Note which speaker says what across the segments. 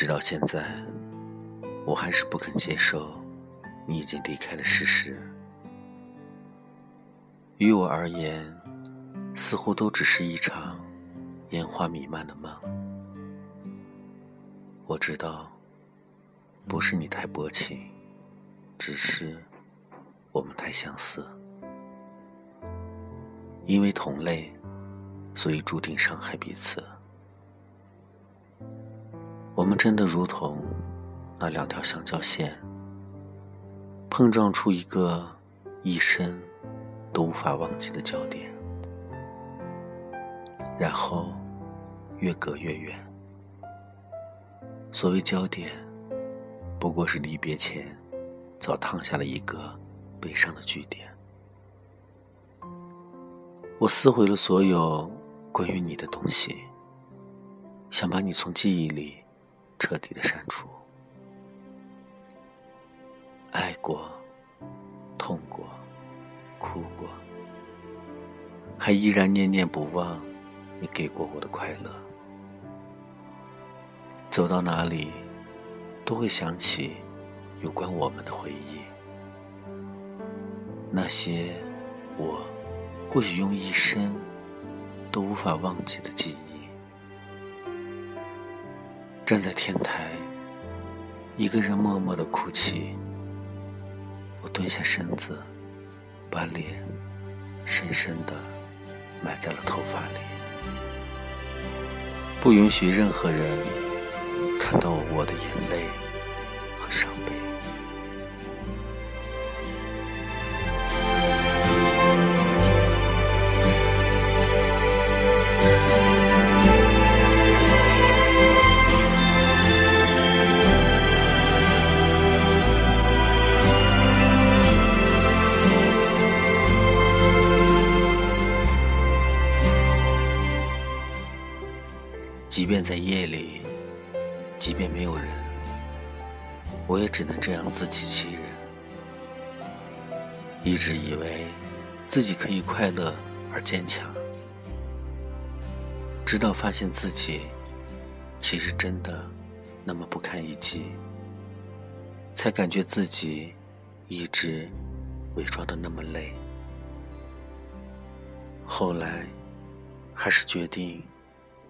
Speaker 1: 直到现在，我还是不肯接受你已经离开的事实。于我而言，似乎都只是一场烟花弥漫的梦。我知道，不是你太薄情，只是我们太相似。因为同类，所以注定伤害彼此。我们真的如同那两条相交线，碰撞出一个一生都无法忘记的焦点，然后越隔越远。所谓焦点，不过是离别前早烫下了一个悲伤的句点。我撕毁了所有关于你的东西，想把你从记忆里。彻底的删除。爱过，痛过，哭过，还依然念念不忘你给过我的快乐。走到哪里，都会想起有关我们的回忆。那些我或许用一生都无法忘记的记忆。站在天台，一个人默默的哭泣。我蹲下身子，把脸深深的埋在了头发里，不允许任何人看到我的眼泪即便在夜里，即便没有人，我也只能这样自欺欺人。一直以为自己可以快乐而坚强，直到发现自己其实真的那么不堪一击，才感觉自己一直伪装的那么累。后来，还是决定。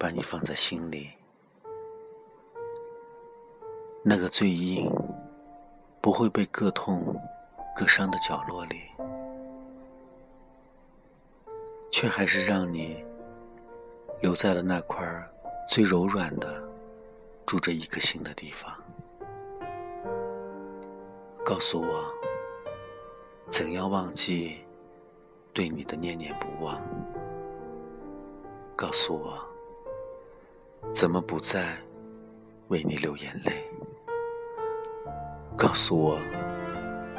Speaker 1: 把你放在心里，那个最硬、不会被割痛、割伤的角落里，却还是让你留在了那块最柔软的、住着一颗心的地方。告诉我，怎样忘记对你的念念不忘？告诉我。怎么不再为你流眼泪？告诉我，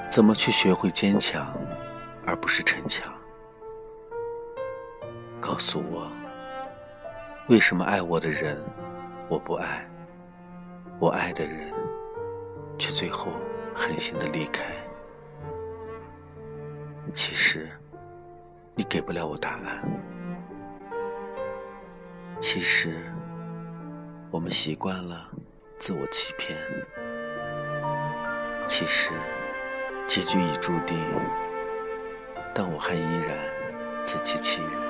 Speaker 1: 怎么去学会坚强，而不是逞强？告诉我，为什么爱我的人我不爱，我爱的人却最后狠心的离开？其实，你给不了我答案。其实。我们习惯了自我欺骗，其实结局已注定，但我还依然自欺欺人。